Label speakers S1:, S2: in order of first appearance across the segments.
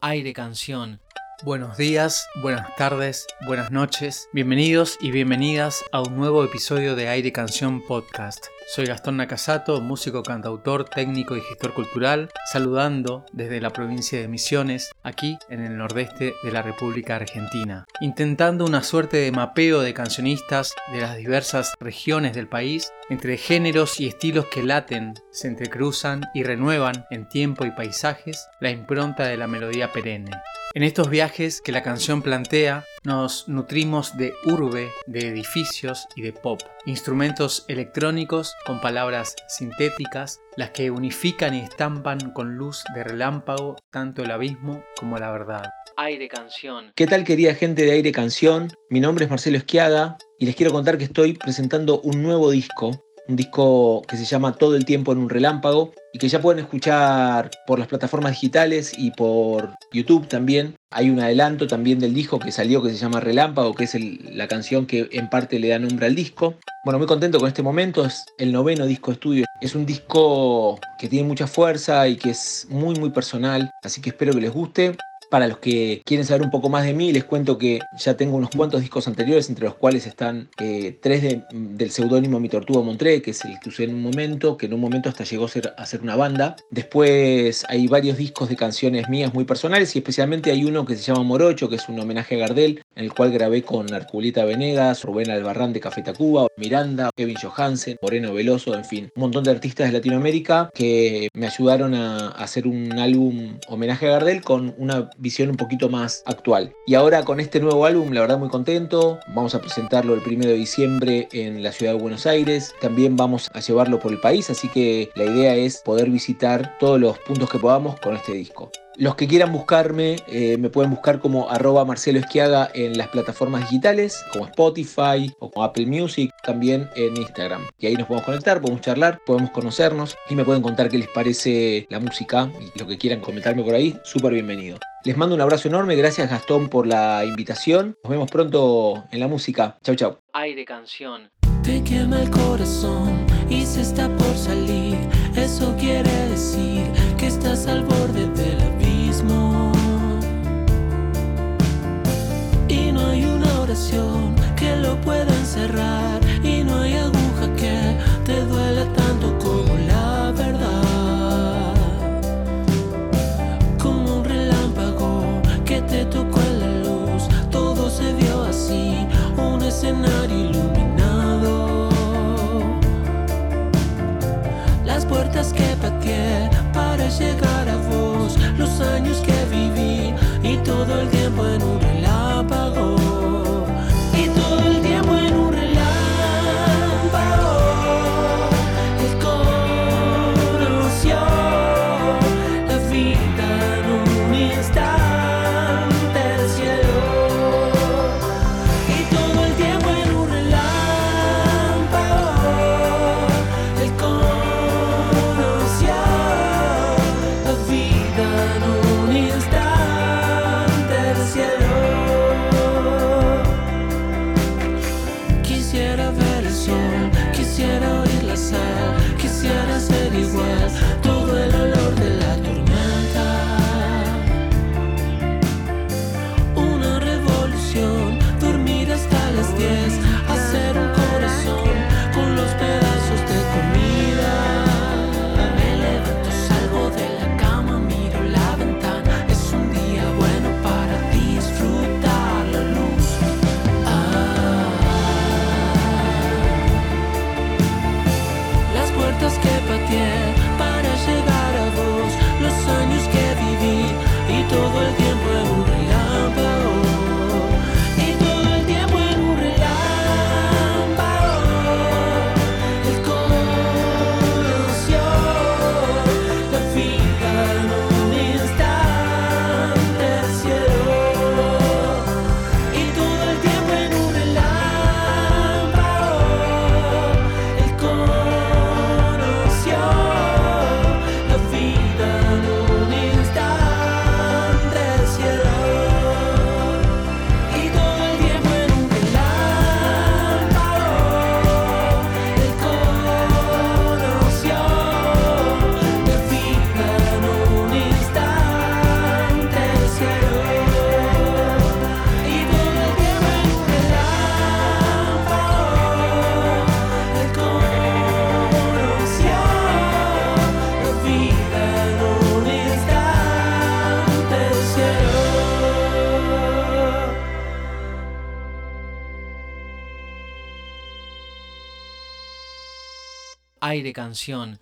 S1: Aire Canción.
S2: Buenos días, buenas tardes, buenas noches, bienvenidos y bienvenidas a un nuevo episodio de Aire Canción Podcast. Soy Gastón Nakasato, músico, cantautor, técnico y gestor cultural, saludando desde la provincia de Misiones, aquí en el nordeste de la República Argentina, intentando una suerte de mapeo de cancionistas de las diversas regiones del país, entre géneros y estilos que laten, se entrecruzan y renuevan en tiempo y paisajes la impronta de la melodía perenne. En estos viajes que la canción plantea, nos nutrimos de urbe, de edificios y de pop, instrumentos electrónicos con palabras sintéticas, las que unifican y estampan con luz de relámpago tanto el abismo como la verdad.
S1: Aire Canción.
S3: ¿Qué tal querida gente de Aire Canción? Mi nombre es Marcelo Esquiaga y les quiero contar que estoy presentando un nuevo disco un disco que se llama Todo el tiempo en un relámpago y que ya pueden escuchar por las plataformas digitales y por YouTube también. Hay un adelanto también del disco que salió que se llama Relámpago, que es la canción que en parte le da nombre al disco. Bueno, muy contento con este momento, es el noveno disco estudio. Es un disco que tiene mucha fuerza y que es muy muy personal, así que espero que les guste. Para los que quieren saber un poco más de mí, les cuento que ya tengo unos cuantos discos anteriores, entre los cuales están eh, tres del seudónimo Mi Tortuga Montré, que es el que usé en un momento, que en un momento hasta llegó a ser, a ser una banda. Después hay varios discos de canciones mías muy personales y especialmente hay uno que se llama Morocho, que es un homenaje a Gardel, en el cual grabé con Arculita Venegas, Rubén Albarrán de Café Tacuba, Miranda, Kevin Johansen, Moreno Veloso, en fin, un montón de artistas de Latinoamérica que me ayudaron a hacer un álbum homenaje a Gardel con una visión un poquito más actual. Y ahora con este nuevo álbum, la verdad muy contento. Vamos a presentarlo el primero de diciembre en la ciudad de Buenos Aires. También vamos a llevarlo por el país, así que la idea es poder visitar todos los puntos que podamos con este disco. Los que quieran buscarme, eh, me pueden buscar como arroba Marcelo Esquiaga en las plataformas digitales, como Spotify o como Apple Music, también en Instagram. Y ahí nos podemos conectar, podemos charlar, podemos conocernos y me pueden contar qué les parece la música y lo que quieran comentarme por ahí, súper bienvenido. Les mando un abrazo enorme, gracias Gastón por la invitación. Nos vemos pronto en la música. Chau, chau.
S1: Aire Canción.
S4: Te quema el corazón y se está por salir. Eso quiere decir que estás al borde escenario iluminado. Las puertas que pateé para llegar a vos,
S1: aire canción,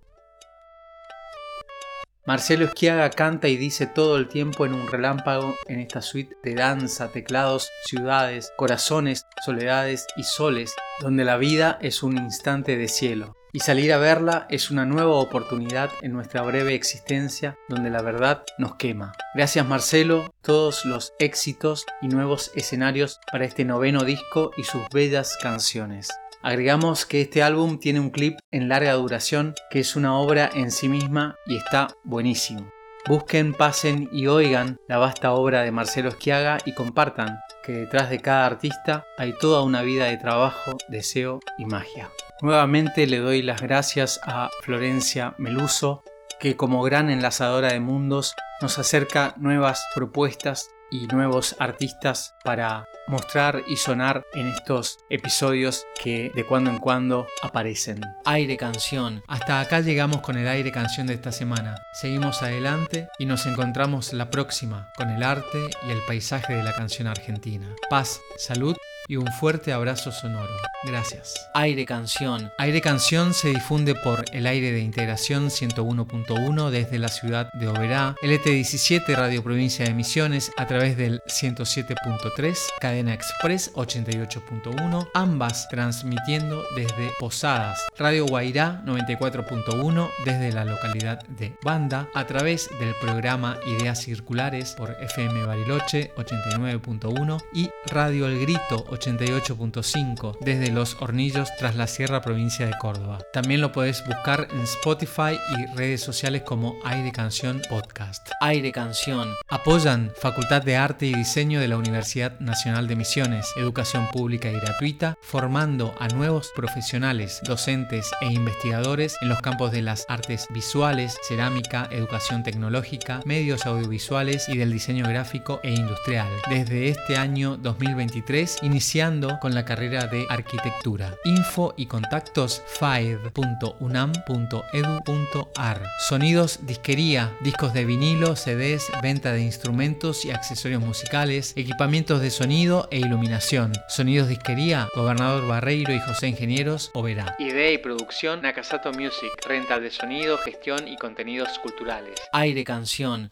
S2: Marcelo Esquiaga canta y dice todo el tiempo en un relámpago en esta suite de danza, teclados, ciudades, corazones, soledades y soles, donde la vida es un instante de cielo. Y salir a verla es una nueva oportunidad en nuestra breve existencia donde la verdad nos quema. Gracias Marcelo, todos los éxitos y nuevos escenarios para este noveno disco y sus bellas canciones. Agregamos que este álbum tiene un clip en larga duración que es una obra en sí misma y está buenísimo. Busquen, pasen y oigan la vasta obra de Marcelo Esquiaga y compartan que detrás de cada artista hay toda una vida de trabajo, deseo y magia. Nuevamente le doy las gracias a Florencia Meluso, que como gran enlazadora de mundos nos acerca nuevas propuestas y nuevos artistas para mostrar y sonar en estos episodios que de cuando en cuando aparecen.
S1: Aire canción.
S2: Hasta acá llegamos con el aire canción de esta semana. Seguimos adelante y nos encontramos la próxima con el arte y el paisaje de la canción argentina. Paz, salud y un fuerte abrazo sonoro. Gracias.
S1: Aire Canción.
S2: Aire Canción se difunde por el aire de integración 101.1 desde la ciudad de Oberá, LT17 Radio Provincia de Misiones a través del 107.3, Cadena Express 88.1, ambas transmitiendo desde Posadas, Radio Guairá 94.1 desde la localidad de Banda, a través del programa Ideas Circulares por FM Bariloche 89.1 y Radio El Grito 88.5 desde Los Hornillos tras la Sierra provincia de Córdoba. También lo podés buscar en Spotify y redes sociales como Aire Canción Podcast.
S1: Aire Canción.
S2: Apoyan Facultad de Arte y Diseño de la Universidad Nacional de Misiones, educación pública y gratuita, formando a nuevos profesionales, docentes e investigadores en los campos de las artes visuales, cerámica, educación tecnológica, medios audiovisuales y del diseño gráfico e industrial. Desde este año 2023, iniciando con la carrera de arquitectura. Info y contactos faed.unam.edu.ar. Sonidos, disquería, discos de vinilo, CDs, venta de instrumentos y accesorios musicales, equipamientos de sonido e iluminación. Sonidos disquería, Gobernador Barreiro y José Ingenieros, Oberá.
S1: Idea y producción, Nakasato Music. Rental de sonido, gestión y contenidos culturales. Aire Canción.